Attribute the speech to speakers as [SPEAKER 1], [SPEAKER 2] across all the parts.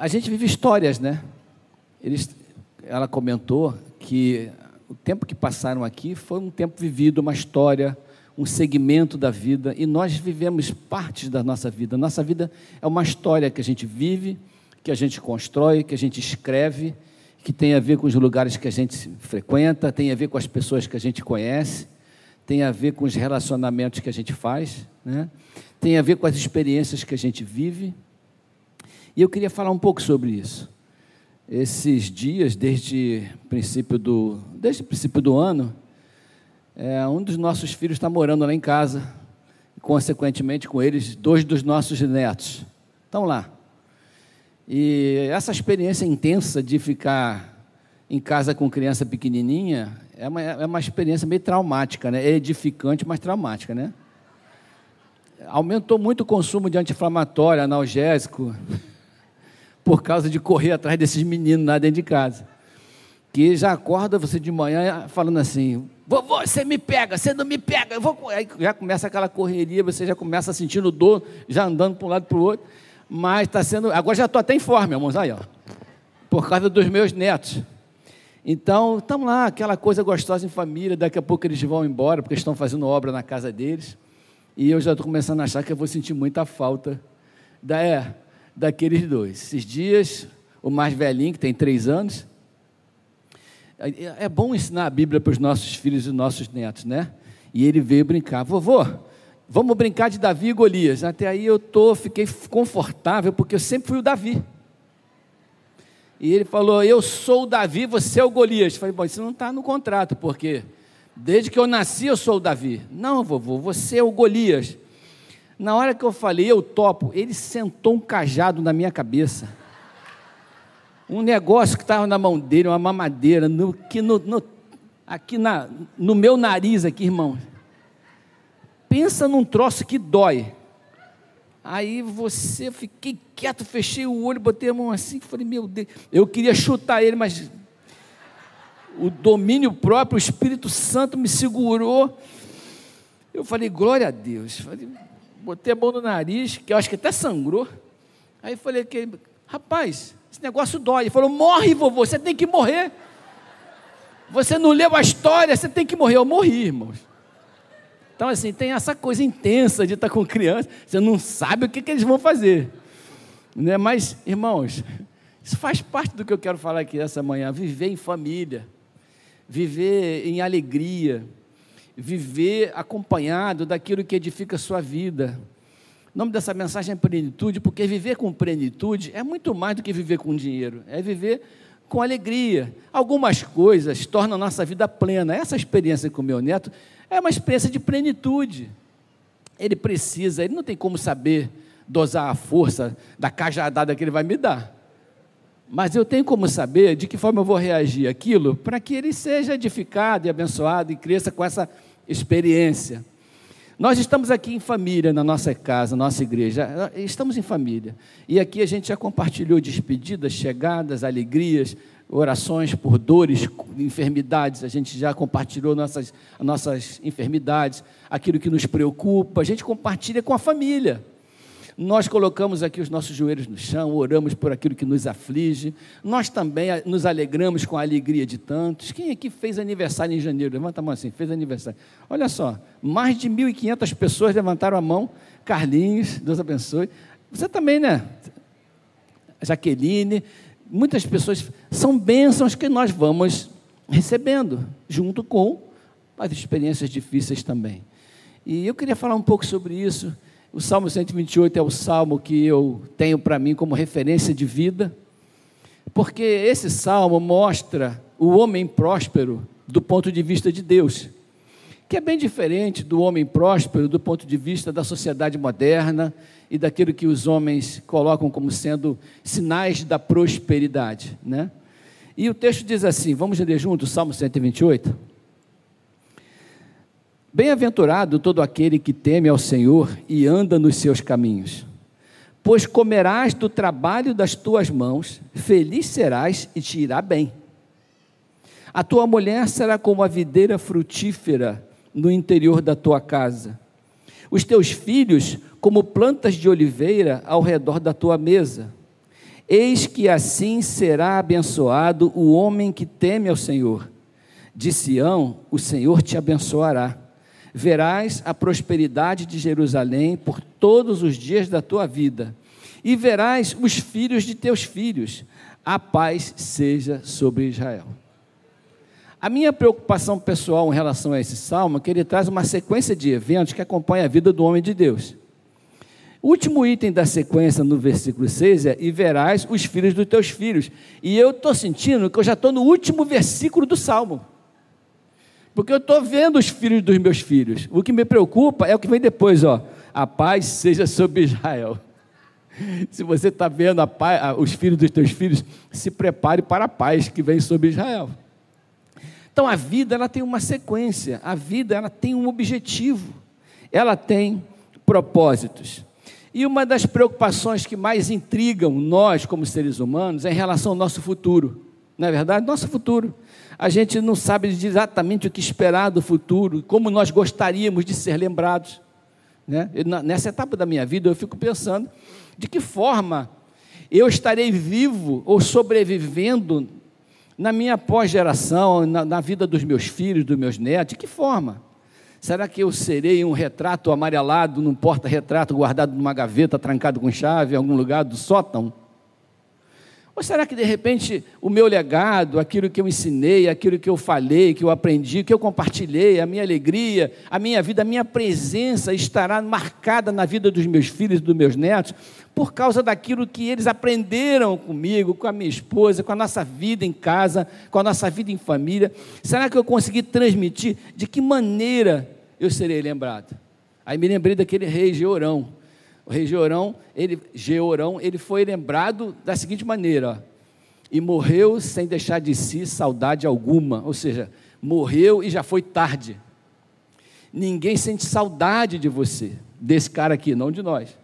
[SPEAKER 1] a gente vive histórias, né? Eles, ela comentou que o tempo que passaram aqui foi um tempo vivido, uma história, um segmento da vida, e nós vivemos partes da nossa vida. Nossa vida é uma história que a gente vive, que a gente constrói, que a gente escreve, que tem a ver com os lugares que a gente frequenta, tem a ver com as pessoas que a gente conhece, tem a ver com os relacionamentos que a gente faz, né? tem a ver com as experiências que a gente vive. E eu queria falar um pouco sobre isso. Esses dias, desde princípio do, desde o princípio do ano, é, um dos nossos filhos está morando lá em casa, e, consequentemente com eles, dois dos nossos netos estão lá. E essa experiência intensa de ficar em casa com criança pequenininha é uma, é uma experiência meio traumática, né? É edificante, mas traumática, né? Aumentou muito o consumo de anti-inflamatório, analgésico por causa de correr atrás desses meninos lá dentro de casa. Que já acorda você de manhã falando assim: vovô, você me pega, você não me pega. Eu vou... Aí já começa aquela correria, você já começa sentindo dor, já andando para um lado para o outro. Mas está sendo. Agora já estou até em forma, irmãos, aí, ó. Por causa dos meus netos. Então, estamos lá, aquela coisa gostosa em família. Daqui a pouco eles vão embora, porque estão fazendo obra na casa deles. E eu já estou começando a achar que eu vou sentir muita falta da, é, daqueles dois. Esses dias, o mais velhinho, que tem três anos, é, é bom ensinar a Bíblia para os nossos filhos e nossos netos, né? E ele veio brincar, vovô, vamos brincar de Davi e Golias. Até aí eu tô, fiquei confortável, porque eu sempre fui o Davi. E ele falou: Eu sou o Davi, você é o Golias. Eu falei: Bom, isso não está no contrato, porque desde que eu nasci eu sou o Davi. Não, vovô, você é o Golias. Na hora que eu falei, eu topo, ele sentou um cajado na minha cabeça. Um negócio que estava na mão dele, uma mamadeira, no, que no, no, aqui na, no meu nariz, aqui, irmão. Pensa num troço que dói. Aí você, fiquei quieto, fechei o olho, botei a mão assim, falei, meu Deus, eu queria chutar ele, mas o domínio próprio, o Espírito Santo me segurou. Eu falei, glória a Deus. Falei, botei a mão no nariz, que eu acho que até sangrou. Aí falei que rapaz, esse negócio dói. Ele falou, morre, vovô, você tem que morrer. Você não leu a história, você tem que morrer. Eu morri, irmãos. Então, assim, tem essa coisa intensa de estar com criança, você não sabe o que, que eles vão fazer. Né? Mas, irmãos, isso faz parte do que eu quero falar aqui essa manhã: viver em família, viver em alegria viver acompanhado daquilo que edifica a sua vida. O nome dessa mensagem é plenitude, porque viver com plenitude é muito mais do que viver com dinheiro, é viver com alegria. Algumas coisas tornam a nossa vida plena. Essa experiência com meu neto é uma experiência de plenitude. Ele precisa, ele não tem como saber dosar a força da cajadada que ele vai me dar. Mas eu tenho como saber de que forma eu vou reagir aquilo para que ele seja edificado e abençoado e cresça com essa experiência. Nós estamos aqui em família, na nossa casa, na nossa igreja. Estamos em família. E aqui a gente já compartilhou despedidas, chegadas, alegrias, orações por dores, enfermidades. A gente já compartilhou nossas, nossas enfermidades, aquilo que nos preocupa. A gente compartilha com a família. Nós colocamos aqui os nossos joelhos no chão, oramos por aquilo que nos aflige. Nós também nos alegramos com a alegria de tantos. Quem aqui fez aniversário em janeiro? Levanta a mão assim, fez aniversário. Olha só, mais de 1.500 pessoas levantaram a mão. Carlinhos, Deus abençoe. Você também, né? Jaqueline, muitas pessoas. São bênçãos que nós vamos recebendo, junto com as experiências difíceis também. E eu queria falar um pouco sobre isso. O Salmo 128 é o salmo que eu tenho para mim como referência de vida, porque esse salmo mostra o homem próspero do ponto de vista de Deus, que é bem diferente do homem próspero do ponto de vista da sociedade moderna e daquilo que os homens colocam como sendo sinais da prosperidade, né? E o texto diz assim, vamos ler junto o Salmo 128? Bem-aventurado todo aquele que teme ao Senhor e anda nos seus caminhos. Pois comerás do trabalho das tuas mãos, feliz serás e te irá bem. A tua mulher será como a videira frutífera no interior da tua casa. Os teus filhos como plantas de oliveira ao redor da tua mesa. Eis que assim será abençoado o homem que teme ao Senhor. De Sião, o Senhor te abençoará. Verás a prosperidade de Jerusalém por todos os dias da tua vida, e verás os filhos de teus filhos. A paz seja sobre Israel. A minha preocupação pessoal em relação a esse salmo é que ele traz uma sequência de eventos que acompanha a vida do homem de Deus. O último item da sequência no versículo 6 é: E verás os filhos dos teus filhos. E eu estou sentindo que eu já estou no último versículo do salmo. Porque eu estou vendo os filhos dos meus filhos. O que me preocupa é o que vem depois, ó. A paz seja sobre Israel. Se você está vendo paz, os filhos dos teus filhos, se prepare para a paz que vem sobre Israel. Então a vida ela tem uma sequência, a vida ela tem um objetivo, ela tem propósitos. E uma das preocupações que mais intrigam nós, como seres humanos, é em relação ao nosso futuro. Não é verdade? Nosso futuro. A gente não sabe exatamente o que esperar do futuro, como nós gostaríamos de ser lembrados. Né? Nessa etapa da minha vida, eu fico pensando de que forma eu estarei vivo ou sobrevivendo na minha pós-geração, na, na vida dos meus filhos, dos meus netos, de que forma? Será que eu serei um retrato amarelado num porta-retrato guardado numa gaveta, trancado com chave em algum lugar do sótão? Ou será que de repente o meu legado, aquilo que eu ensinei, aquilo que eu falei, que eu aprendi, que eu compartilhei, a minha alegria, a minha vida, a minha presença estará marcada na vida dos meus filhos e dos meus netos por causa daquilo que eles aprenderam comigo, com a minha esposa, com a nossa vida em casa, com a nossa vida em família? Será que eu consegui transmitir de que maneira eu serei lembrado? Aí me lembrei daquele rei Georão o rei Georão, ele, Georão, ele foi lembrado da seguinte maneira: e morreu sem deixar de si saudade alguma, ou seja, morreu e já foi tarde. Ninguém sente saudade de você, desse cara aqui, não de nós.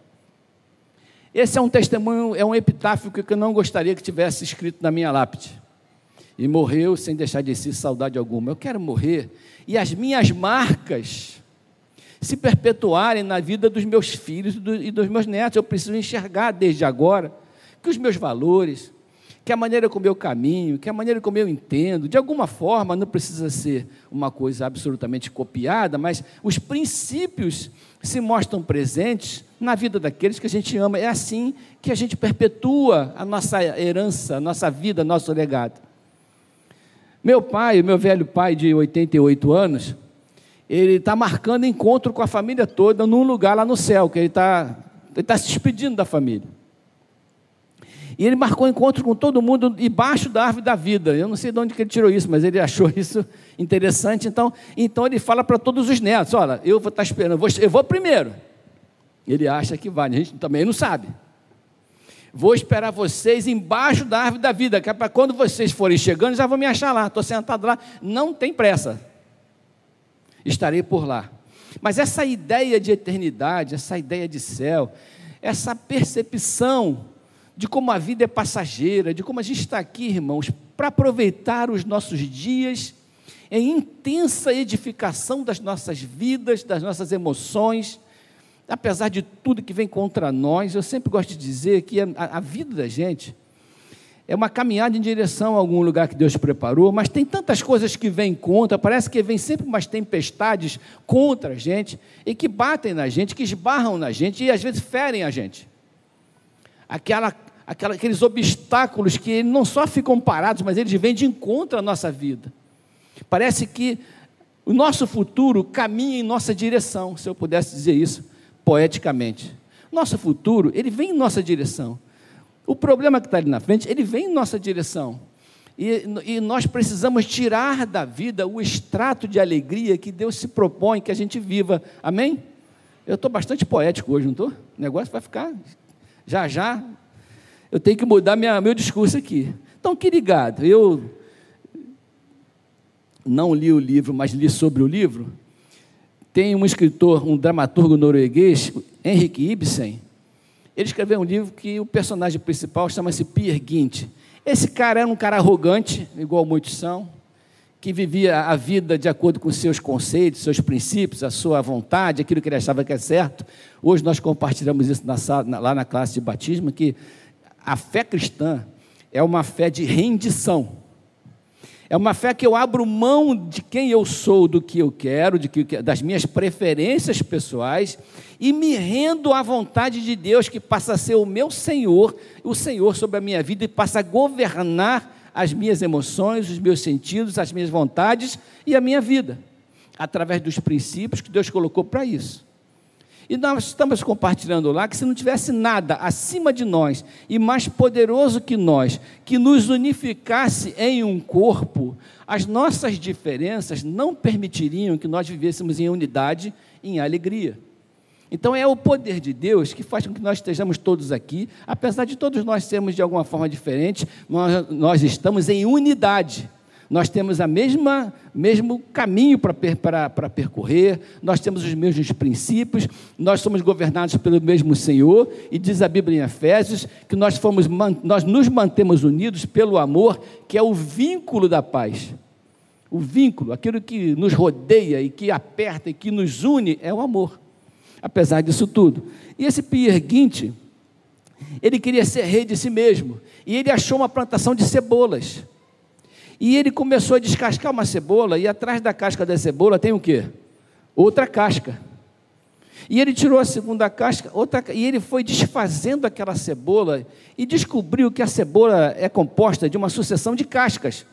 [SPEAKER 1] Esse é um testemunho, é um epitáfio que eu não gostaria que tivesse escrito na minha lápide. E morreu sem deixar de si saudade alguma. Eu quero morrer e as minhas marcas se perpetuarem na vida dos meus filhos e dos meus netos. Eu preciso enxergar desde agora que os meus valores, que a maneira como eu caminho, que a maneira como eu entendo, de alguma forma, não precisa ser uma coisa absolutamente copiada, mas os princípios se mostram presentes na vida daqueles que a gente ama. É assim que a gente perpetua a nossa herança, a nossa vida, nosso legado. Meu pai, meu velho pai de 88 anos, ele está marcando encontro com a família toda num lugar lá no céu, que ele está ele tá se despedindo da família. E ele marcou encontro com todo mundo embaixo da árvore da vida. Eu não sei de onde que ele tirou isso, mas ele achou isso interessante. Então, então ele fala para todos os netos: Olha, eu vou estar tá esperando, eu vou, eu vou primeiro. Ele acha que vai, a gente também não sabe. Vou esperar vocês embaixo da árvore da vida, que é para quando vocês forem chegando, já vão me achar lá. Estou sentado lá, não tem pressa estarei por lá. Mas essa ideia de eternidade, essa ideia de céu, essa percepção de como a vida é passageira, de como a gente está aqui, irmãos, para aproveitar os nossos dias em intensa edificação das nossas vidas, das nossas emoções, apesar de tudo que vem contra nós, eu sempre gosto de dizer que a, a vida da gente é uma caminhada em direção a algum lugar que Deus preparou, mas tem tantas coisas que vêm contra, parece que vem sempre umas tempestades contra a gente, e que batem na gente, que esbarram na gente e às vezes ferem a gente. Aquela, aquela, aqueles obstáculos que não só ficam parados, mas eles vêm de encontro à nossa vida. Parece que o nosso futuro caminha em nossa direção, se eu pudesse dizer isso poeticamente. Nosso futuro, ele vem em nossa direção. O problema que está ali na frente, ele vem em nossa direção. E, e, nós precisamos tirar da vida o extrato de alegria que Deus se propõe que a gente viva. Amém? Eu estou bastante poético hoje, não estou? O negócio vai ficar. Já já. Eu tenho que mudar minha, meu discurso aqui. Então, que ligado. Eu não li o livro, mas li sobre o livro. Tem um escritor, um dramaturgo norueguês, Henrik Ibsen, ele escreveu um livro que o personagem principal chama-se Pierre Gint. Esse cara era um cara arrogante, igual muitos são, que vivia a vida de acordo com seus conceitos, seus princípios, a sua vontade, aquilo que ele achava que é certo. Hoje nós compartilhamos isso na, lá na classe de batismo, que a fé cristã é uma fé de rendição. É uma fé que eu abro mão de quem eu sou, do que eu quero, de que, das minhas preferências pessoais e me rendo à vontade de Deus, que passa a ser o meu Senhor, o Senhor sobre a minha vida e passa a governar as minhas emoções, os meus sentidos, as minhas vontades e a minha vida, através dos princípios que Deus colocou para isso. E nós estamos compartilhando lá que se não tivesse nada acima de nós e mais poderoso que nós, que nos unificasse em um corpo, as nossas diferenças não permitiriam que nós vivêssemos em unidade, em alegria. Então é o poder de Deus que faz com que nós estejamos todos aqui, apesar de todos nós sermos de alguma forma diferentes, nós, nós estamos em unidade. Nós temos a mesma mesmo caminho para percorrer, nós temos os mesmos princípios, nós somos governados pelo mesmo Senhor, e diz a Bíblia em Efésios que nós, fomos, nós nos mantemos unidos pelo amor, que é o vínculo da paz. O vínculo, aquilo que nos rodeia e que aperta e que nos une, é o amor, apesar disso tudo. E esse Pierre Guinte, ele queria ser rei de si mesmo, e ele achou uma plantação de cebolas. E ele começou a descascar uma cebola, e atrás da casca da cebola tem o quê? Outra casca. E ele tirou a segunda casca, outra, e ele foi desfazendo aquela cebola e descobriu que a cebola é composta de uma sucessão de cascas.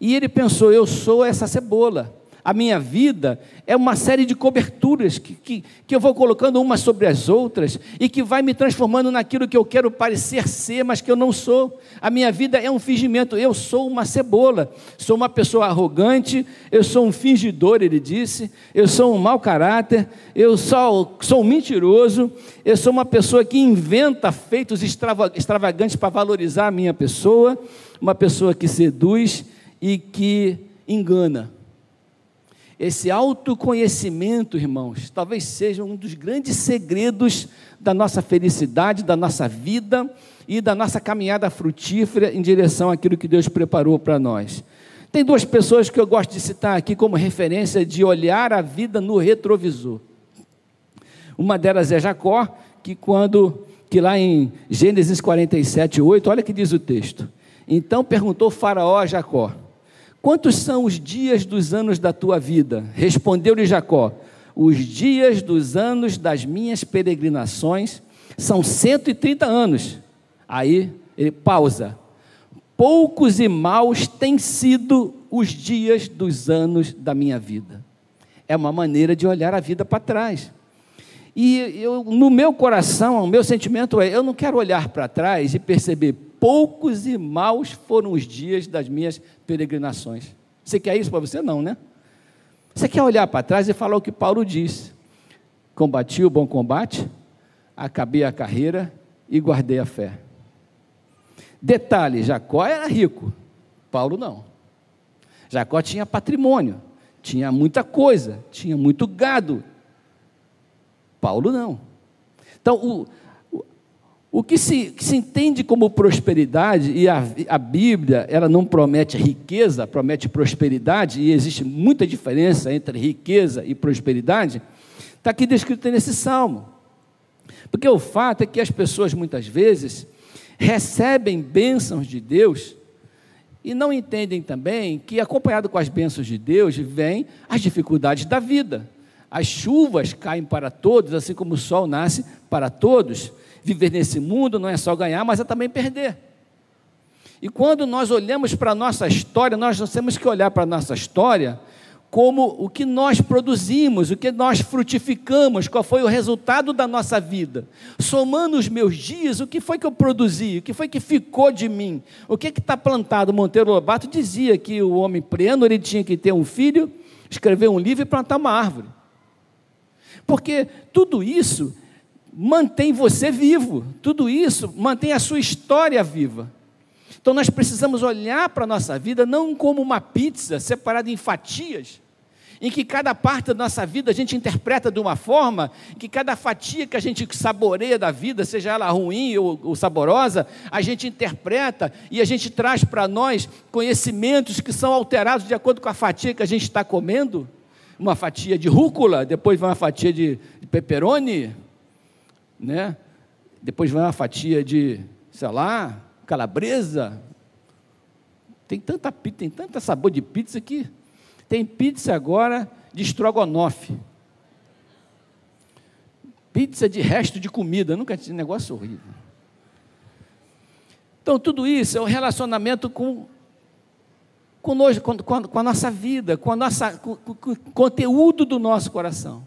[SPEAKER 1] E ele pensou: eu sou essa cebola a minha vida é uma série de coberturas que, que, que, eu vou colocando umas sobre as outras e que vai me transformando naquilo que eu quero parecer ser, mas que eu não sou. A minha vida é um fingimento. Eu sou uma cebola, sou uma pessoa arrogante, eu sou um fingidor, ele disse, eu sou um mau caráter, eu sou, sou um mentiroso, eu sou uma pessoa que inventa feitos extravagantes para valorizar a minha pessoa, uma pessoa que seduz e que engana. Esse autoconhecimento, irmãos, talvez seja um dos grandes segredos da nossa felicidade, da nossa vida e da nossa caminhada frutífera em direção àquilo que Deus preparou para nós. Tem duas pessoas que eu gosto de citar aqui como referência de olhar a vida no retrovisor. Uma delas é Jacó, que quando que lá em Gênesis 47, 8, olha que diz o texto. Então perguntou Faraó a Jacó: Quantos são os dias dos anos da tua vida? Respondeu-lhe Jacó: Os dias dos anos das minhas peregrinações são 130 anos. Aí ele pausa. Poucos e maus têm sido os dias dos anos da minha vida. É uma maneira de olhar a vida para trás. E eu, no meu coração, o meu sentimento é: eu não quero olhar para trás e perceber poucos e maus foram os dias das minhas peregrinações. Você quer isso para você? Não, né? Você quer olhar para trás e falar o que Paulo disse: Combati o bom combate, acabei a carreira e guardei a fé. Detalhe: Jacó era rico, Paulo não. Jacó tinha patrimônio, tinha muita coisa, tinha muito gado. Paulo não. Então, o, o que se, que se, entende como prosperidade, e a, a, Bíblia ela não promete riqueza, promete prosperidade, e existe muita diferença entre riqueza e prosperidade, está aqui descrito nesse salmo. Porque o fato é que as pessoas muitas vezes recebem bênçãos de Deus e não entendem também que, acompanhado com as bênçãos de Deus, vêm as dificuldades da vida. As chuvas caem para todos, assim como o sol nasce para todos viver nesse mundo não é só ganhar, mas é também perder. E quando nós olhamos para a nossa história, nós temos que olhar para a nossa história como o que nós produzimos, o que nós frutificamos, qual foi o resultado da nossa vida. Somando os meus dias, o que foi que eu produzi, o que foi que ficou de mim, o que está plantado. Monteiro Lobato dizia que o homem pleno ele tinha que ter um filho, escrever um livro e plantar uma árvore. Porque tudo isso mantém você vivo. Tudo isso mantém a sua história viva. Então nós precisamos olhar para a nossa vida não como uma pizza separada em fatias, em que cada parte da nossa vida a gente interpreta de uma forma, que cada fatia que a gente saboreia da vida, seja ela ruim ou, ou saborosa, a gente interpreta e a gente traz para nós conhecimentos que são alterados de acordo com a fatia que a gente está comendo. Uma fatia de rúcula, depois uma fatia de, de pepperoni, né? Depois vai uma fatia de sei lá, calabresa. Tem tanta pizza, tem tanto sabor de pizza que tem pizza agora de estrogonofe. Pizza de resto de comida, nunca tinha negócio horrível. Então, tudo isso é o um relacionamento com conosco, com, com, com, a nossa vida, com, a nossa, com, com o conteúdo do nosso coração.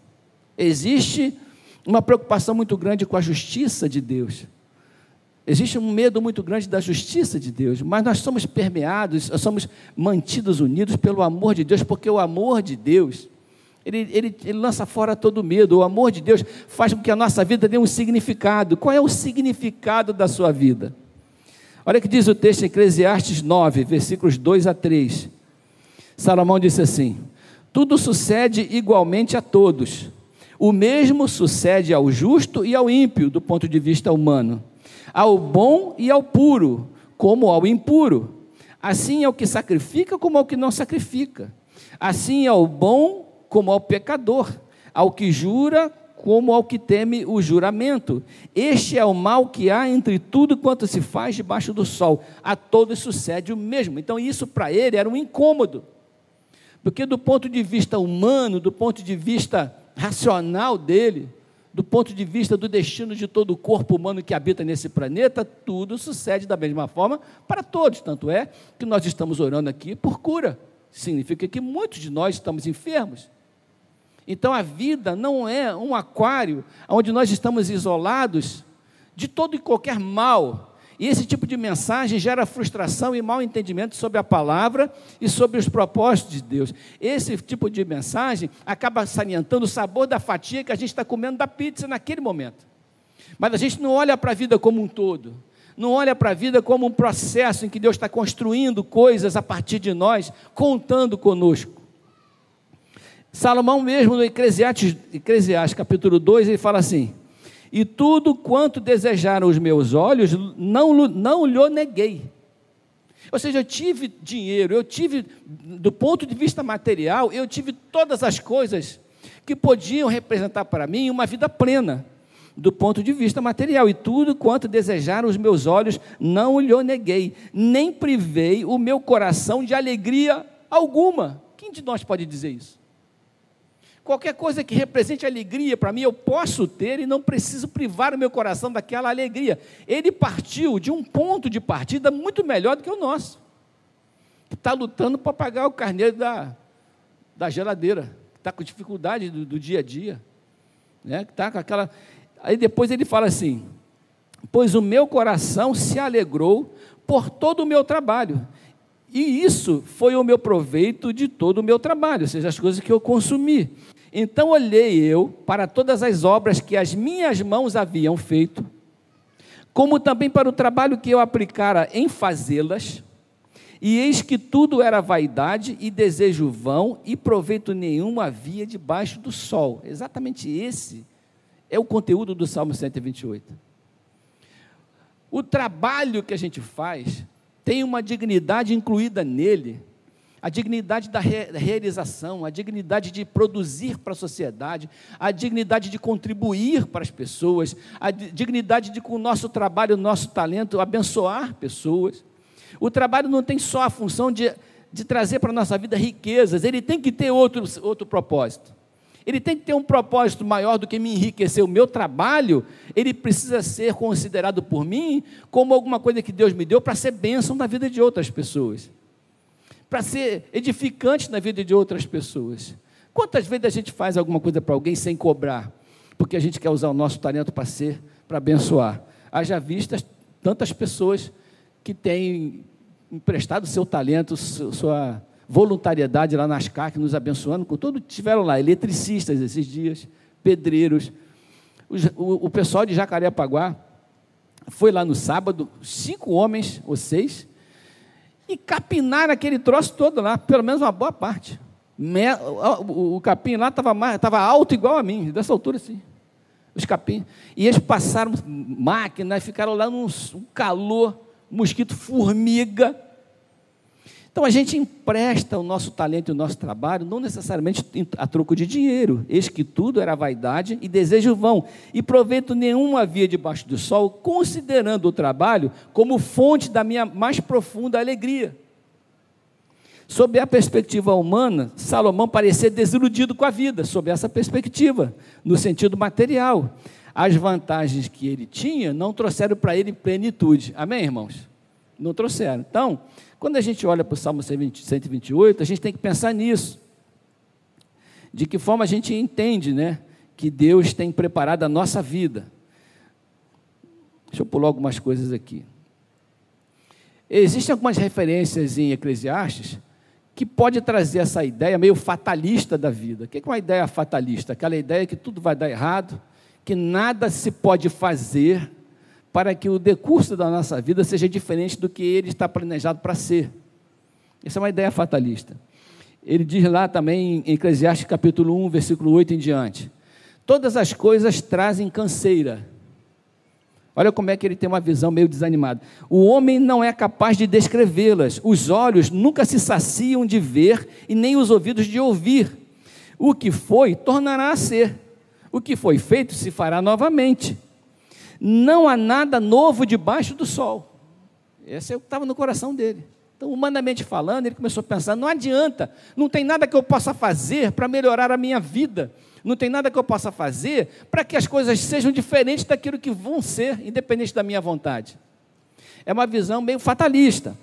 [SPEAKER 1] Existe uma preocupação muito grande com a justiça de Deus. Existe um medo muito grande da justiça de Deus, mas nós somos permeados, somos mantidos unidos pelo amor de Deus, porque o amor de Deus, ele, ele, ele lança fora todo medo. O amor de Deus faz com que a nossa vida tenha um significado. Qual é o significado da sua vida? Olha que diz o texto em Eclesiastes 9, versículos 2 a 3. Salomão disse assim: Tudo sucede igualmente a todos. O mesmo sucede ao justo e ao ímpio, do ponto de vista humano, ao bom e ao puro, como ao impuro. Assim é o que sacrifica, como ao que não sacrifica. Assim é o bom, como ao pecador. Ao que jura, como ao que teme o juramento. Este é o mal que há entre tudo quanto se faz debaixo do sol. A todos sucede o mesmo. Então, isso para ele era um incômodo. Porque, do ponto de vista humano, do ponto de vista racional dele, do ponto de vista do destino de todo o corpo humano que habita nesse planeta, tudo sucede da mesma forma para todos. Tanto é que nós estamos orando aqui por cura. Significa que muitos de nós estamos enfermos. Então a vida não é um aquário onde nós estamos isolados de todo e qualquer mal. E esse tipo de mensagem gera frustração e mal entendimento sobre a palavra e sobre os propósitos de Deus. Esse tipo de mensagem acaba salientando o sabor da fatia que a gente está comendo da pizza naquele momento. Mas a gente não olha para a vida como um todo. Não olha para a vida como um processo em que Deus está construindo coisas a partir de nós, contando conosco. Salomão mesmo no Eclesiastes, Eclesiastes capítulo 2, ele fala assim: E tudo quanto desejaram os meus olhos, não, não lhe neguei. Ou seja, eu tive dinheiro, eu tive, do ponto de vista material, eu tive todas as coisas que podiam representar para mim uma vida plena, do ponto de vista material. E tudo quanto desejaram os meus olhos, não lhe neguei, nem privei o meu coração de alegria alguma. Quem de nós pode dizer isso? Qualquer coisa que represente alegria para mim, eu posso ter e não preciso privar o meu coração daquela alegria. Ele partiu de um ponto de partida muito melhor do que o nosso. Está lutando para pagar o carneiro da, da geladeira, está com dificuldade do, do, dia a dia. Né? Está com aquela. Aí depois ele fala assim: Pois o meu coração se alegrou por todo o meu trabalho. E isso foi o meu proveito de todo o meu trabalho, ou seja, as coisas que eu consumi. Então olhei eu para todas as obras que as minhas mãos haviam feito, como também para o trabalho que eu aplicara em fazê-las, e eis que tudo era vaidade e desejo vão, e proveito nenhum havia debaixo do sol. Exatamente esse é o conteúdo do Salmo 128. O trabalho que a gente faz tem uma dignidade incluída nele a dignidade da realização, a dignidade de produzir para a sociedade, a dignidade de contribuir para as pessoas, a dignidade de, com o nosso trabalho, o nosso talento, abençoar pessoas. O trabalho não tem só a função de, de trazer para a nossa vida riquezas, ele tem que ter outro, outro propósito. Ele tem que ter um propósito maior do que me enriquecer. O meu trabalho, ele precisa ser considerado por mim como alguma coisa que Deus me deu para ser bênção na vida de outras pessoas para ser edificante na vida de outras pessoas. Quantas vezes a gente faz alguma coisa para alguém sem cobrar, porque a gente quer usar o nosso talento para ser, para abençoar? Haja vistas tantas pessoas que têm emprestado seu talento, sua voluntariedade lá nas CAC, nos abençoando com. Tiveram lá eletricistas esses dias, pedreiros. O, o pessoal de Jacarepaguá foi lá no sábado, cinco homens ou seis, e capinar aquele troço todo lá, pelo menos uma boa parte. O capim lá estava alto igual a mim, dessa altura assim. Os capins. E eles passaram máquina ficaram lá num calor, mosquito, formiga. Então a gente empresta o nosso talento e o nosso trabalho, não necessariamente a troco de dinheiro. Eis que tudo era vaidade e desejo vão, e proveito nenhum havia debaixo do sol, considerando o trabalho como fonte da minha mais profunda alegria. Sob a perspectiva humana, Salomão parecia desiludido com a vida, sob essa perspectiva, no sentido material. As vantagens que ele tinha não trouxeram para ele plenitude. Amém, irmãos? Não trouxeram. Então, quando a gente olha para o Salmo 128, a gente tem que pensar nisso. De que forma a gente entende, né? Que Deus tem preparado a nossa vida. Deixa eu pular algumas coisas aqui. Existem algumas referências em Eclesiastes que pode trazer essa ideia meio fatalista da vida. O que é uma ideia fatalista? Aquela ideia que tudo vai dar errado, que nada se pode fazer para que o decurso da nossa vida seja diferente do que ele está planejado para ser. Essa é uma ideia fatalista. Ele diz lá também em Eclesiastes capítulo 1, versículo 8 em diante: Todas as coisas trazem canseira. Olha como é que ele tem uma visão meio desanimada. O homem não é capaz de descrevê-las. Os olhos nunca se saciam de ver e nem os ouvidos de ouvir. O que foi, tornará a ser. O que foi feito se fará novamente não há nada novo debaixo do sol. Esse é o que estava no coração dele. Então, humanamente falando, ele começou a pensar: não adianta, não tem nada que eu possa fazer para melhorar a minha vida, não tem nada que eu possa fazer para que as coisas sejam diferentes daquilo que vão ser, independente da minha vontade. É uma visão meio fatalista.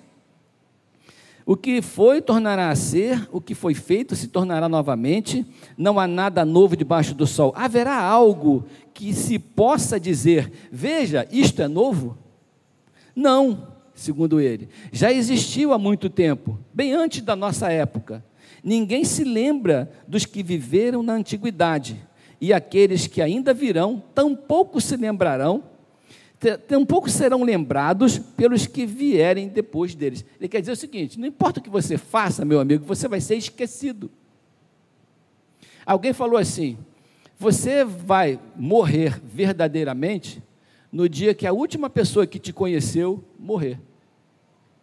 [SPEAKER 1] O que foi tornará a ser, o que foi feito se tornará novamente, não há nada novo debaixo do sol. Haverá algo que se possa dizer: veja, isto é novo? Não, segundo ele. Já existiu há muito tempo, bem antes da nossa época. Ninguém se lembra dos que viveram na antiguidade, e aqueles que ainda virão tampouco se lembrarão tampouco serão lembrados pelos que vierem depois deles. Ele quer dizer o seguinte: não importa o que você faça, meu amigo, você vai ser esquecido. Alguém falou assim: você vai morrer verdadeiramente no dia que a última pessoa que te conheceu morrer.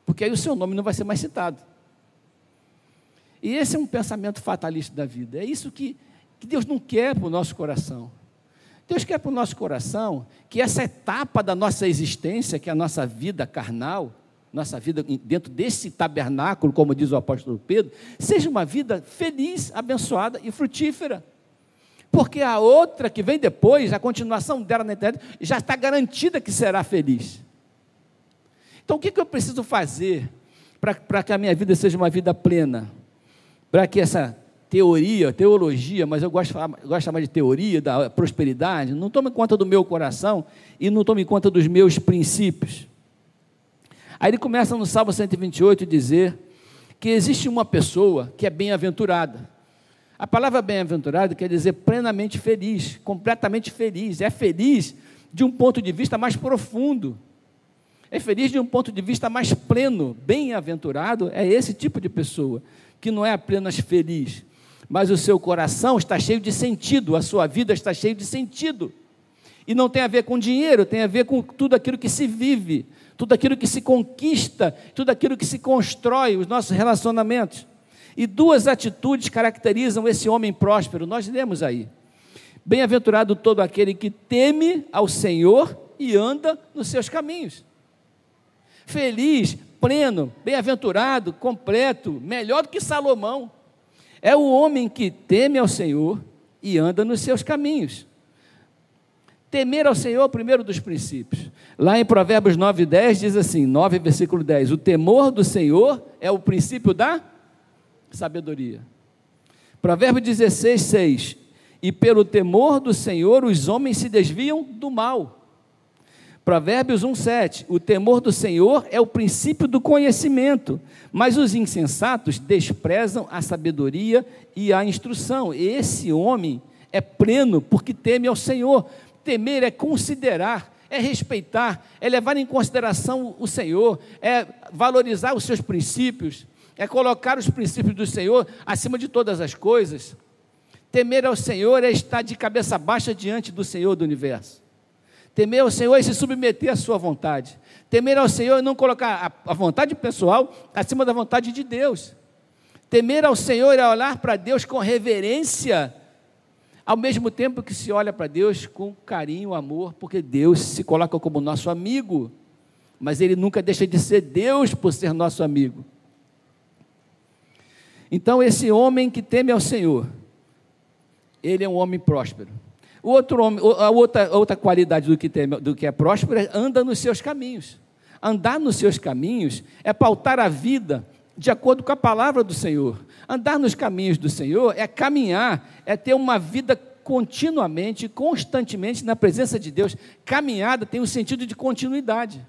[SPEAKER 1] Porque aí o seu nome não vai ser mais citado. E esse é um pensamento fatalista da vida. É isso que, que Deus não quer para o nosso coração. Deus quer para o nosso coração que essa etapa da nossa existência, que é a nossa vida carnal, nossa vida dentro desse tabernáculo, como diz o apóstolo Pedro, seja uma vida feliz, abençoada e frutífera. Porque a outra que vem depois, a continuação dela na eternidade, já está garantida que será feliz. Então, o que, que eu preciso fazer para que a minha vida seja uma vida plena? Para que essa teoria, teologia, mas eu gosto gosto de chamar de teoria da prosperidade, não tome conta do meu coração e não tome conta dos meus princípios. Aí ele começa no Salmo 128 a dizer que existe uma pessoa que é bem-aventurada. A palavra bem-aventurado quer dizer plenamente feliz, completamente feliz. É feliz de um ponto de vista mais profundo. É feliz de um ponto de vista mais pleno. Bem-aventurado é esse tipo de pessoa, que não é apenas feliz, mas o seu coração está cheio de sentido, a sua vida está cheia de sentido. E não tem a ver com dinheiro, tem a ver com tudo aquilo que se vive, tudo aquilo que se conquista, tudo aquilo que se constrói, os nossos relacionamentos. E duas atitudes caracterizam esse homem próspero, nós lemos aí. Bem-aventurado todo aquele que teme ao Senhor e anda nos seus caminhos. Feliz, pleno, bem-aventurado, completo, melhor do que Salomão. É o homem que teme ao Senhor e anda nos seus caminhos. Temer ao Senhor é o primeiro dos princípios. Lá em Provérbios 9, 10 diz assim, 9, versículo 10: O temor do Senhor é o princípio da sabedoria. Provérbio 16, 6: E pelo temor do Senhor os homens se desviam do mal. Provérbios 1,7: O temor do Senhor é o princípio do conhecimento, mas os insensatos desprezam a sabedoria e a instrução. Esse homem é pleno porque teme ao Senhor. Temer é considerar, é respeitar, é levar em consideração o Senhor, é valorizar os seus princípios, é colocar os princípios do Senhor acima de todas as coisas. Temer ao Senhor é estar de cabeça baixa diante do Senhor do universo. Temer ao Senhor é se submeter à sua vontade. Temer ao Senhor é não colocar a, vontade pessoal acima da vontade de Deus. Temer ao Senhor é olhar para Deus com reverência, ao mesmo tempo que se olha para Deus com carinho, amor, porque Deus se coloca como nosso amigo, mas Ele nunca deixa de ser Deus por ser nosso amigo. Então, esse homem que teme ao Senhor, ele é um homem próspero. O outro homem, a outra, outra qualidade do que, teme, do que é próspero é anda nos seus caminhos. Andar nos seus caminhos é pautar a vida de acordo com a palavra do Senhor. Andar nos caminhos do Senhor é caminhar, é ter uma vida continuamente, constantemente na presença de Deus. Caminhada tem o um sentido de continuidade,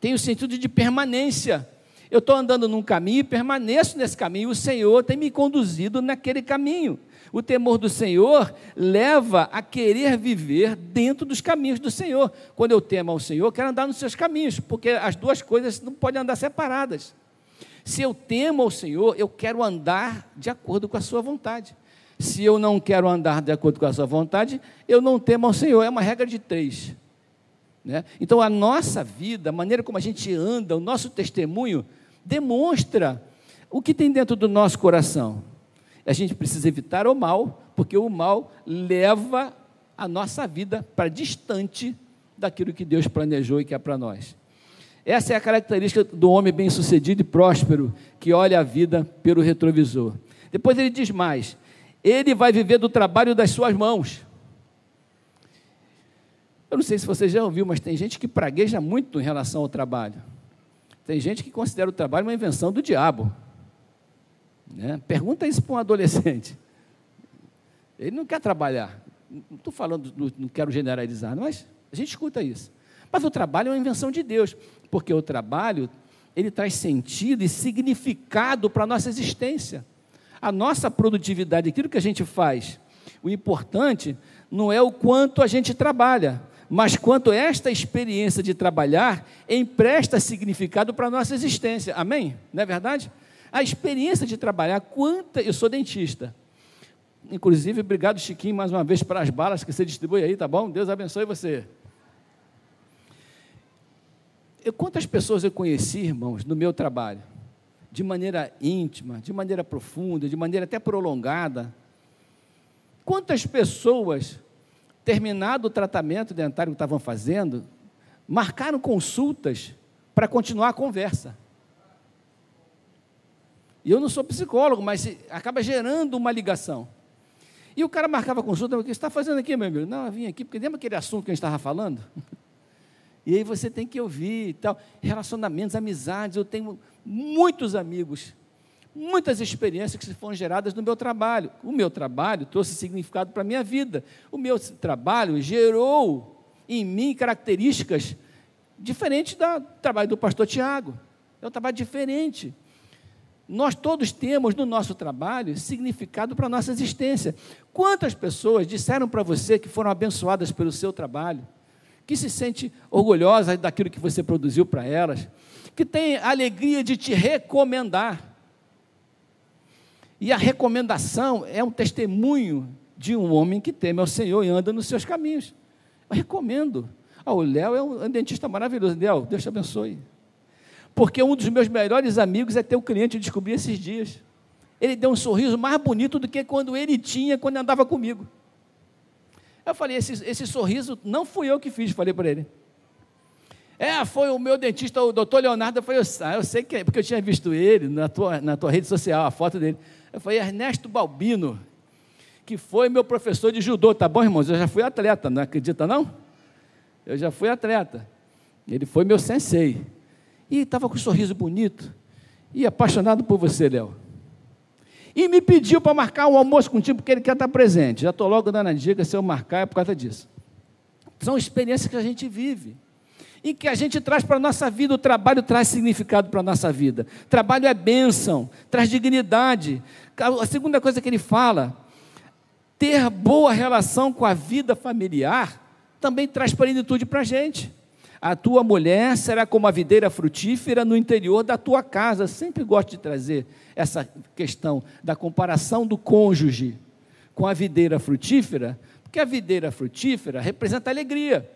[SPEAKER 1] tem o um sentido de permanência. Eu estou andando num caminho e permaneço nesse caminho. O Senhor tem me conduzido naquele caminho. O temor do Senhor leva a querer viver dentro dos caminhos do Senhor. Quando eu temo ao Senhor, eu quero andar nos seus caminhos, porque as duas coisas não podem andar separadas. Se eu temo ao Senhor, eu quero andar de acordo com a sua vontade. Se eu não quero andar de acordo com a sua vontade, eu não temo ao Senhor. É uma regra de três. Né? Então, a nossa vida, a maneira como a gente anda, o nosso testemunho, demonstra o que tem dentro do nosso coração. A gente precisa evitar o mal, porque o mal leva a nossa vida para distante daquilo que Deus planejou e que é para nós. Essa é a característica do homem bem-sucedido e próspero, que olha a vida pelo retrovisor. Depois ele diz mais: ele vai viver do trabalho das suas mãos. Eu não sei se você já ouviu, mas tem gente que pragueja muito em relação ao trabalho. Tem gente que considera o trabalho uma invenção do diabo. Né? Pergunta isso para um adolescente. Ele não quer trabalhar. Não estou falando, não quero generalizar, mas a gente escuta isso. Mas o trabalho é uma invenção de Deus porque o trabalho ele traz sentido e significado para a nossa existência. A nossa produtividade, aquilo que a gente faz, o importante não é o quanto a gente trabalha, mas quanto esta experiência de trabalhar empresta significado para a nossa existência. Amém? Não é verdade? A experiência de trabalhar, quanta. Eu sou dentista. Inclusive, obrigado, Chiquinho, mais uma vez, para as balas que você distribui aí, tá bom? Deus abençoe você. Eu, quantas pessoas eu conheci, irmãos, no meu trabalho, de maneira íntima, de maneira profunda, de maneira até prolongada. Quantas pessoas, terminado o tratamento dentário que estavam fazendo, marcaram consultas para continuar a conversa. E eu não sou psicólogo, mas acaba gerando uma ligação. E o cara marcava consulta, o que você está fazendo aqui, meu amigo? Não, eu vim aqui, porque lembra aquele assunto que a gente estava falando? E aí você tem que ouvir e tal. Relacionamentos, amizades. Eu tenho muitos amigos, muitas experiências que foram geradas no meu trabalho. O meu trabalho trouxe significado para a minha vida. O meu trabalho gerou em mim características diferentes do trabalho do pastor Tiago. É um trabalho diferente. Nós todos temos no nosso trabalho significado para a nossa existência. Quantas pessoas disseram para você que foram abençoadas pelo seu trabalho? que se sente orgulhosa daquilo que você produziu para elas, que tem alegria de te recomendar. E a recomendação é um testemunho de um homem que teme ao Senhor e anda nos seus caminhos. Eu recomendo. Ah, o Léo é um dentista maravilhoso. Léo, Deus te abençoe. Porque um dos meus melhores amigos é teu cliente, eu descobri esses dias. Ele deu um sorriso mais bonito do que quando ele tinha, quando andava comigo. Eu falei, esse, esse sorriso não fui eu que fiz, falei para ele. É, foi o meu dentista, o doutor Leonardo. Eu falei, eu sei que é, porque eu tinha visto ele na tua, na tua rede social, a foto dele. Eu falei, Ernesto Balbino, que foi meu professor de judô, tá bom, irmãos? Eu já fui atleta, não acredita não? Eu já fui atleta. Ele foi meu sensei. E estava com um sorriso bonito. E apaixonado por você, Léo. E me pediu para marcar um almoço contigo, porque ele quer estar presente. Já estou logo dando a dica, se eu marcar é por causa disso. São experiências que a gente vive. E que a gente traz para a nossa vida, o trabalho traz significado para a nossa vida. Trabalho é bênção, traz dignidade. A segunda coisa que ele fala, ter boa relação com a vida familiar, também traz plenitude para a gente. A tua mulher será como a videira frutífera no interior da tua casa. Sempre gosto de trazer essa questão da comparação do cônjuge com a videira frutífera, porque a videira frutífera representa alegria.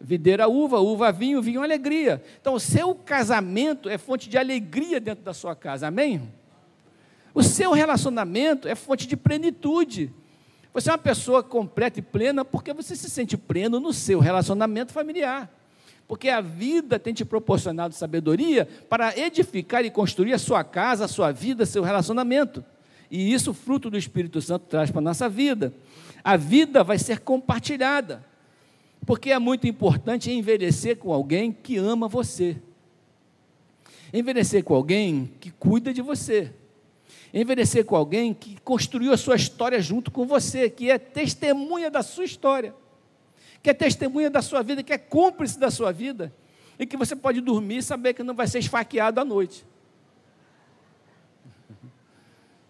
[SPEAKER 1] Videira uva, uva vinho, vinho alegria. Então, o seu casamento é fonte de alegria dentro da sua casa, amém? O seu relacionamento é fonte de plenitude. Você é uma pessoa completa e plena porque você se sente pleno no seu relacionamento familiar. Porque a vida tem te proporcionado sabedoria para edificar e construir a sua casa, a sua vida, seu relacionamento. E isso, fruto do Espírito Santo, traz para a nossa vida. A vida vai ser compartilhada. Porque é muito importante envelhecer com alguém que ama você. Envelhecer com alguém que cuida de você. Envelhecer com alguém que construiu a sua história junto com você, que é testemunha da sua história, que é testemunha da sua vida, que é cúmplice da sua vida, e que você pode dormir e saber que não vai ser esfaqueado à noite.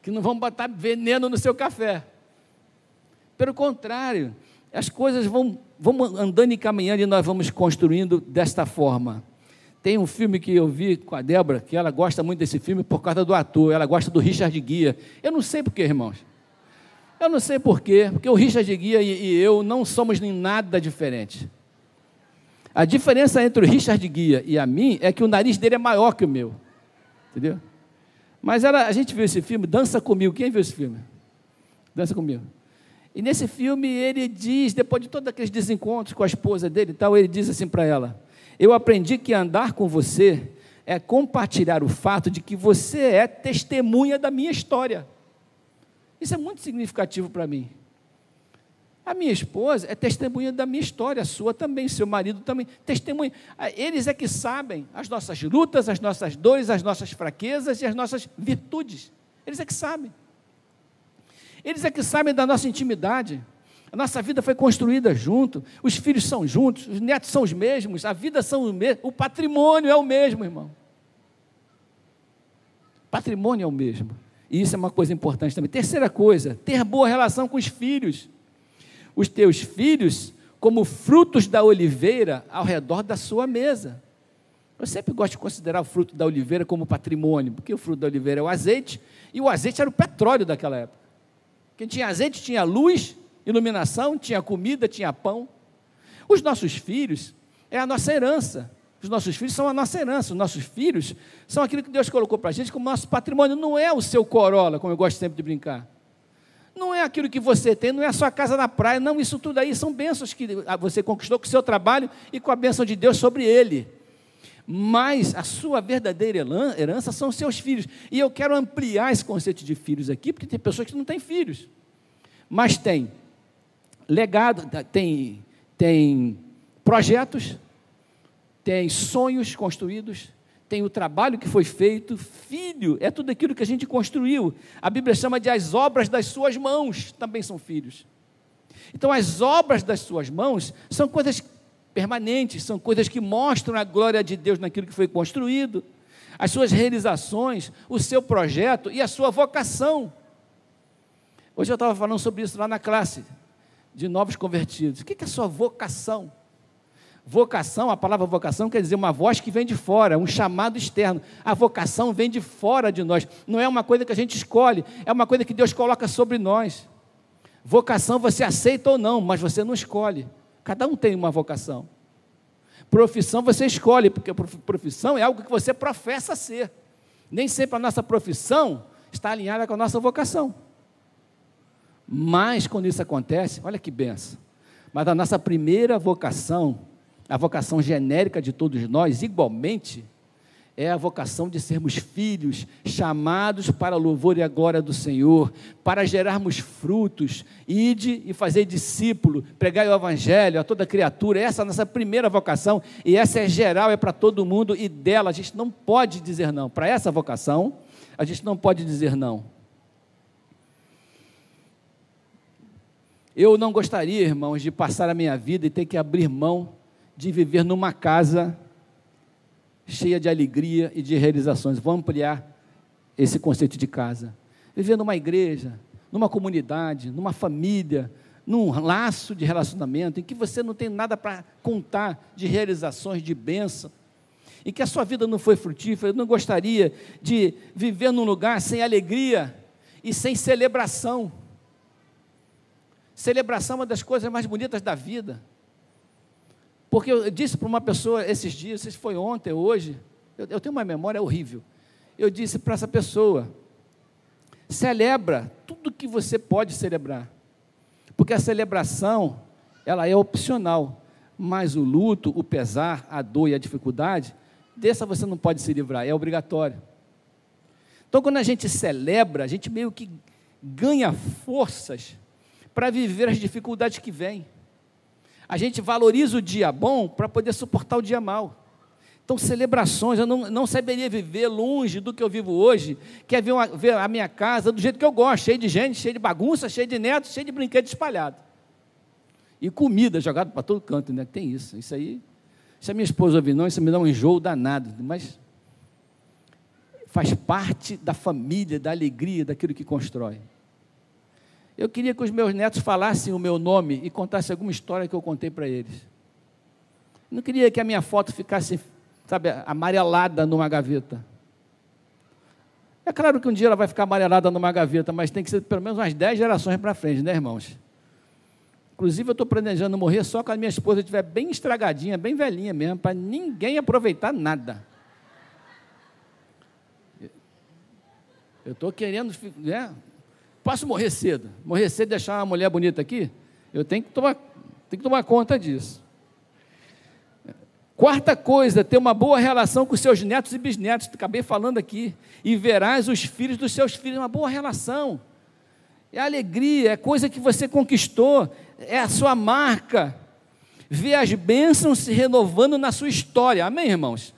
[SPEAKER 1] Que não vão botar veneno no seu café. Pelo contrário, as coisas vão, vão andando e caminhando e nós vamos construindo desta forma. Tem um filme que eu vi com a Débora, que ela gosta muito desse filme por causa do ator, ela gosta do Richard Guia. Eu não sei porquê, irmãos. Eu não sei porquê, porque o Richard Guia e, eu não somos nem nada diferente. A diferença entre o Richard Guia e a mim é que o nariz dele é maior que o meu. Entendeu? Mas ela, a gente viu esse filme, Dança Comigo. Quem viu esse filme? Dança Comigo. E nesse filme ele diz, depois de todos aqueles desencontros com a esposa dele e tal, ele diz assim para ela: Eu aprendi que andar com você é compartilhar o fato de que você é testemunha da minha história. Isso é muito significativo para mim. A minha esposa é testemunha da minha história, a sua também, seu marido também, testemunha. Ah, eles é que sabem as nossas lutas, as nossas dores, as nossas fraquezas e as nossas virtudes. Eles é que sabem. Eles é que sabem da nossa intimidade. A nossa vida foi construída junto, os filhos são juntos, os netos são os mesmos, a vida são os mesmos, o patrimônio é o mesmo, irmão. Patrimônio é o mesmo. E isso é uma coisa importante também. Terceira coisa, ter boa relação com os filhos. Os teus filhos como frutos da oliveira ao redor da sua mesa. Eu sempre gosto de considerar o fruto da oliveira como patrimônio, porque o fruto da oliveira é o azeite, e o azeite era o petróleo daquela época. Quem tinha azeite tinha luz, iluminação, tinha comida, tinha pão. Os nossos filhos é a nossa herança. Os nossos filhos são a nossa herança. Os nossos filhos são aquilo que Deus colocou para a gente como nosso patrimônio. Não é o seu Corolla, como eu gosto sempre de brincar. Não é aquilo que você tem, não é a sua casa na praia. Não, isso tudo aí são bênçãos que você conquistou com o seu trabalho e com a bênção de Deus sobre ele. Mas a sua verdadeira herança são seus filhos. E eu quero ampliar esse conceito de filhos aqui, porque tem pessoas que não têm filhos. Mas tem legado, tem, tem projetos, tem sonhos construídos, tem o trabalho que foi feito, filho, é tudo aquilo que a gente construiu. A Bíblia chama de as obras das suas mãos, também são filhos. Então, as obras das suas mãos são coisas permanentes, são coisas que mostram a glória de Deus naquilo que foi construído, as suas realizações, o seu projeto e a sua vocação. Hoje eu estava falando sobre isso lá na classe de novos convertidos. O que é a sua vocação? Vocação, a palavra vocação quer dizer uma voz que vem de fora, um chamado externo. A vocação vem de fora de nós. Não é uma coisa que a gente escolhe, é uma coisa que Deus coloca sobre nós. Vocação você aceita ou não, mas você não escolhe. Cada um tem uma vocação. Profissão você escolhe, porque profissão é algo que você professa ser. Nem sempre a nossa profissão está alinhada com a nossa vocação. Mas quando isso acontece, olha que benção. Mas a nossa primeira vocação, a vocação genérica de todos nós, igualmente, é a vocação de sermos filhos, chamados para louvor e a glória do Senhor, para gerarmos frutos, ide e fazer discípulo, pregar o evangelho a toda criatura. Essa é a nossa primeira vocação e essa é geral, é para todo mundo e dela a gente não pode dizer não. Para essa vocação, a gente não pode dizer não. Eu não gostaria, irmãos, de passar a minha vida e ter que abrir mão de viver numa casa cheia de alegria e de realizações. Vou ampliar esse conceito de casa. Viver numa igreja, numa comunidade, numa família, num laço de relacionamento em que você não tem nada para contar de realizações, de bênção, em que a sua vida não foi frutífera. Eu não gostaria de viver num lugar sem alegria e sem celebração. Celebração é uma das coisas mais bonitas da vida. Porque eu disse para uma pessoa esses dias, se foi ontem, hoje, eu, eu tenho uma memória horrível. Eu disse para essa pessoa: celebra tudo que você pode celebrar. Porque a celebração, ela é opcional, mas o luto, o pesar, a dor e a dificuldade, dessa você não pode se livrar, é obrigatório. Então, quando a gente celebra, a gente meio que ganha forças para viver as dificuldades que vêm. A gente valoriza o dia bom para poder suportar o dia mal. Então, celebrações, eu não, não saberia viver longe do que eu vivo hoje, que é ver, ver a minha casa do jeito que eu gosto, cheio de gente, cheio de bagunça, cheio de netos, cheio de brinquedos espalhados. E comida jogada para todo canto, né? Tem isso. Isso aí, se a minha esposa ouvir, não, isso me dá um enjoo danado. Mas faz parte da família, da alegria, daquilo que constrói. Eu queria que os meus netos falassem o meu nome e contassem alguma história que eu contei para eles. Não queria que a minha foto ficasse, sabe, amarelada numa gaveta. É claro que um dia ela vai ficar amarelada numa gaveta, mas tem que ser pelo menos umas 10 gerações para frente, né, irmãos? Inclusive, eu estou planejando morrer só quando a minha esposa estiver bem estragadinha, bem velhinha mesmo, para ninguém aproveitar nada. Eu estou querendo, né? Posso morrer cedo? Morrer cedo e deixar uma mulher bonita aqui? Eu tenho que tomar, tenho que tomar conta disso. Quarta coisa, ter uma boa relação com seus netos e bisnetos. Acabei falando aqui. E verás os filhos dos seus filhos. Uma boa relação. É alegria, é coisa que você conquistou, é a sua marca. Ver as bênçãos se renovando na sua história. Amém, irmãos?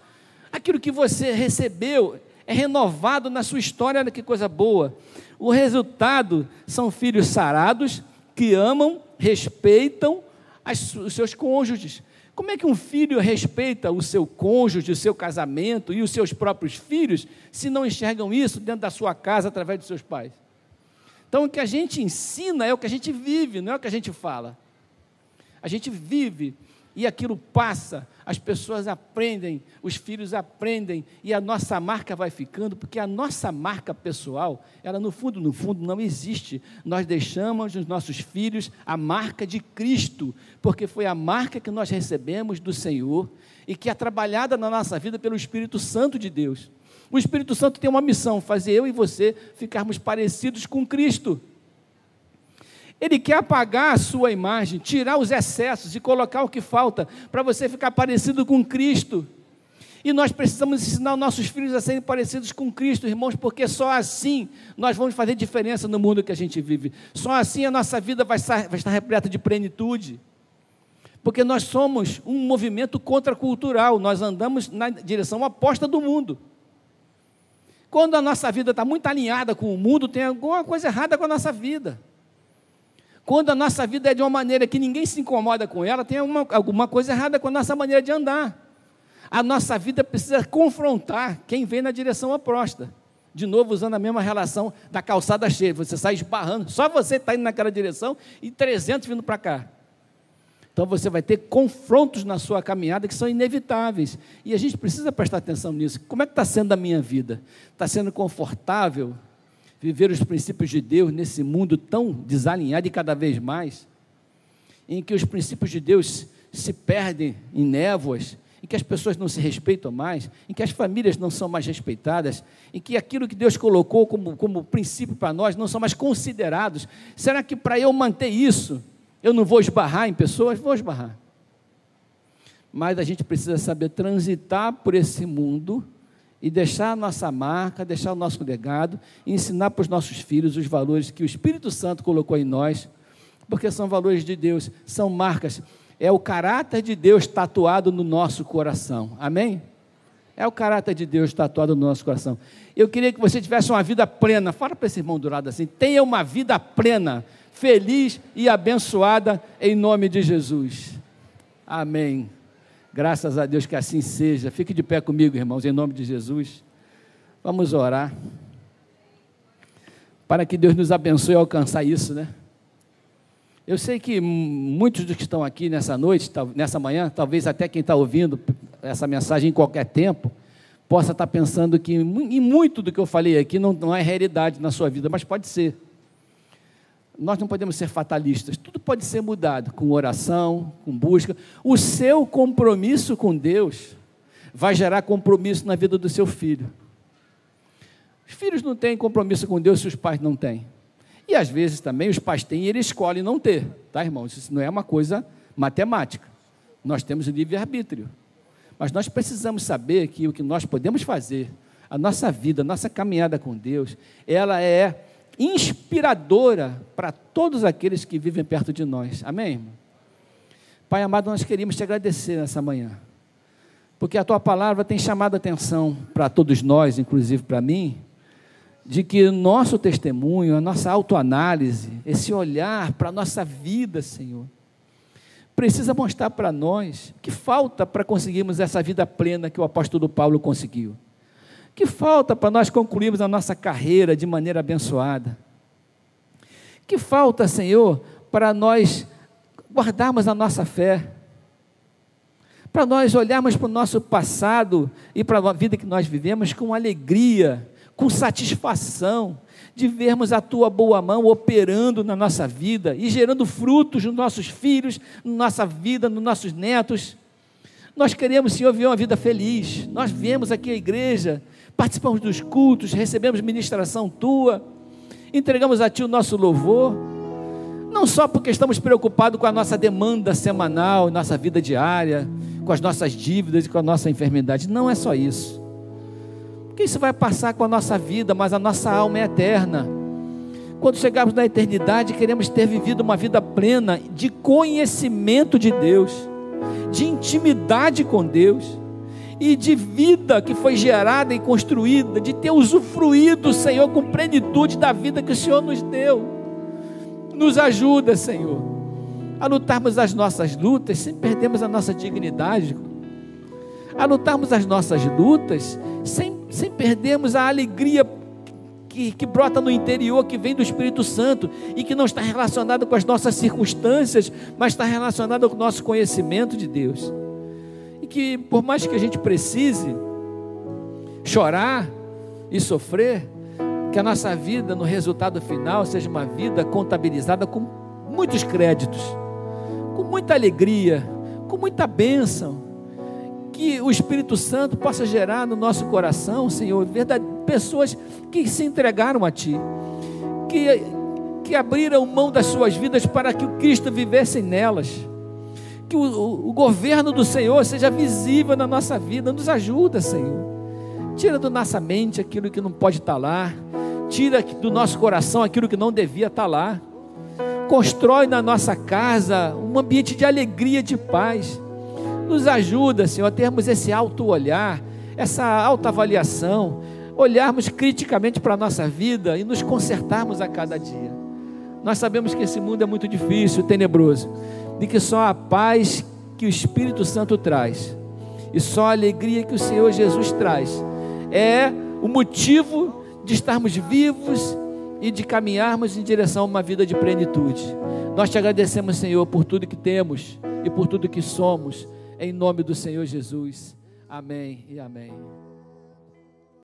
[SPEAKER 1] Aquilo que você recebeu é renovado na sua história, olha que coisa boa. O resultado são filhos sarados que amam, respeitam as, os seus cônjuges. Como é que um filho respeita o seu cônjuge, o seu casamento e os seus próprios filhos, se não enxergam isso dentro da sua casa através dos seus pais? Então, o que a gente ensina é o que a gente vive, não é o que a gente fala. A gente vive e aquilo passa, as pessoas aprendem, os filhos aprendem e a nossa marca vai ficando, porque a nossa marca pessoal, ela no fundo, no fundo não existe. Nós deixamos nos nossos filhos a marca de Cristo, porque foi a marca que nós recebemos do Senhor e que é trabalhada na nossa vida pelo Espírito Santo de Deus. O Espírito Santo tem uma missão, fazer eu e você ficarmos parecidos com Cristo. Ele quer apagar a sua imagem, tirar os excessos e colocar o que falta para você ficar parecido com Cristo. E nós precisamos ensinar os nossos filhos a serem parecidos com Cristo, irmãos, porque só assim nós vamos fazer diferença no mundo que a gente vive. Só assim a nossa vida vai estar, vai estar repleta de plenitude. Porque nós somos um movimento contracultural, nós andamos na direção oposta do mundo. Quando a nossa vida está muito alinhada com o mundo, tem alguma coisa errada com a nossa vida. Quando a nossa vida é de uma maneira que ninguém se incomoda com ela, tem uma, alguma coisa errada com a nossa maneira de andar. A nossa vida precisa confrontar quem vem na direção oposta. De novo, usando a mesma relação da calçada cheia. Você sai esbarrando, só você está indo naquela direção e 300 vindo para cá. Então você vai ter confrontos na sua caminhada que são inevitáveis. E a gente precisa prestar atenção nisso. Como é que está sendo a minha vida? Está sendo confortável? Viver os princípios de Deus nesse mundo tão desalinhado e cada vez mais, em que os princípios de Deus se perdem em névoas, em que as pessoas não se respeitam mais, em que as famílias não são mais respeitadas, em que aquilo que Deus colocou como, como princípio para nós não são mais considerados. Será que para eu manter isso, eu não vou esbarrar em pessoas? Vou esbarrar. Mas a gente precisa saber transitar por esse mundo e deixar a nossa marca, deixar o nosso legado, e ensinar para os nossos filhos os valores que o Espírito Santo colocou em nós, porque são valores de Deus, são marcas, é o caráter de Deus tatuado no nosso coração. Amém? É o caráter de Deus tatuado no nosso coração. Eu queria que você tivesse uma vida plena. Fala para esse irmão do lado assim: tenha uma vida plena, feliz e abençoada em nome de Jesus. Amém. Graças a Deus que assim seja. Fique de pé comigo, irmãos, em nome de Jesus. Vamos orar. Para que Deus nos abençoe a alcançar isso, né? Eu sei que muitos dos que estão aqui nessa noite, nessa manhã, talvez até quem está ouvindo essa mensagem em qualquer tempo, possa estar pensando que em muito do que eu falei aqui não, não é realidade na sua vida, mas pode ser. Nós não podemos ser fatalistas. Tudo pode ser mudado com oração, com busca. O seu compromisso com Deus vai gerar compromisso na vida do seu filho. Os filhos não têm compromisso com Deus se os pais não têm. E às vezes também os pais têm e eles escolhem não ter, tá, irmãos? Isso não é uma coisa matemática. Nós temos livre-arbítrio. Mas nós precisamos saber que o que nós podemos fazer, a nossa vida, a nossa caminhada com Deus, ela é inspiradora para todos aqueles que vivem perto de nós. Amém? Irmão? Pai amado, nós queríamos te agradecer nessa manhã, porque a tua palavra tem chamado a atenção para todos nós, inclusive para mim, de que nosso testemunho, a nossa autoanálise, esse olhar para a nossa vida, Senhor, precisa mostrar para nós que falta para conseguirmos essa vida plena que o apóstolo Paulo conseguiu. Que falta para nós concluirmos a nossa carreira de maneira abençoada. Que falta, Senhor, para nós guardarmos a nossa fé. Para nós olharmos para o nosso passado e para a vida que nós vivemos com alegria, com satisfação, de vermos a tua boa mão operando na nossa vida e gerando frutos nos nossos filhos, na nossa vida, nos nossos netos. Nós queremos, Senhor, viver uma vida feliz. Nós viemos aqui à igreja, participamos dos cultos, recebemos ministração tua, entregamos a Ti o nosso louvor, não só porque estamos preocupados com a nossa demanda semanal, nossa vida diária, com as nossas dívidas e com a nossa enfermidade. Não é só isso. Porque isso vai passar com a nossa vida, mas a nossa alma é eterna. Quando chegarmos na eternidade, queremos ter vivido uma vida plena de conhecimento de Deus, de intimidade com Deus e de vida que foi gerada e construída, de ter usufruído, Senhor, com plenitude da vida que o Senhor nos deu. Nos ajuda, Senhor, a lutarmos as nossas lutas sem perdermos a nossa dignidade, a lutarmos as nossas lutas sem sem perdermos a alegria que, que, brota no interior, que vem do Espírito Santo e que não está relacionada com as nossas circunstâncias, mas está relacionada com o nosso conhecimento de Deus. Que por mais que a gente precise chorar e sofrer, que a nossa vida no resultado final seja uma vida contabilizada com muitos créditos, com muita alegria, com muita bênção que o Espírito Santo possa gerar no nosso coração, Senhor, verdade, pessoas que se entregaram a Ti, que, que abriram mão das suas vidas para que o Cristo vivesse nelas. Que o, o, governo do Senhor seja visível na nossa vida, nos ajuda, Senhor. Tira da nossa mente aquilo que não pode estar lá, tira do nosso coração aquilo que não devia estar lá. Constrói na nossa casa um ambiente de alegria, de paz nos ajuda, Senhor, a termos esse alto olhar, essa alta avaliação, olharmos criticamente para a nossa vida e nos consertarmos a cada dia. Nós sabemos que esse mundo é muito difícil, tenebroso, e que só a paz que o Espírito Santo traz e só a alegria que o Senhor Jesus traz é o motivo de estarmos vivos e de caminharmos em direção a uma vida de plenitude. Nós te agradecemos, Senhor, por tudo que temos e por tudo que somos em nome do Senhor Jesus. Amém e amém.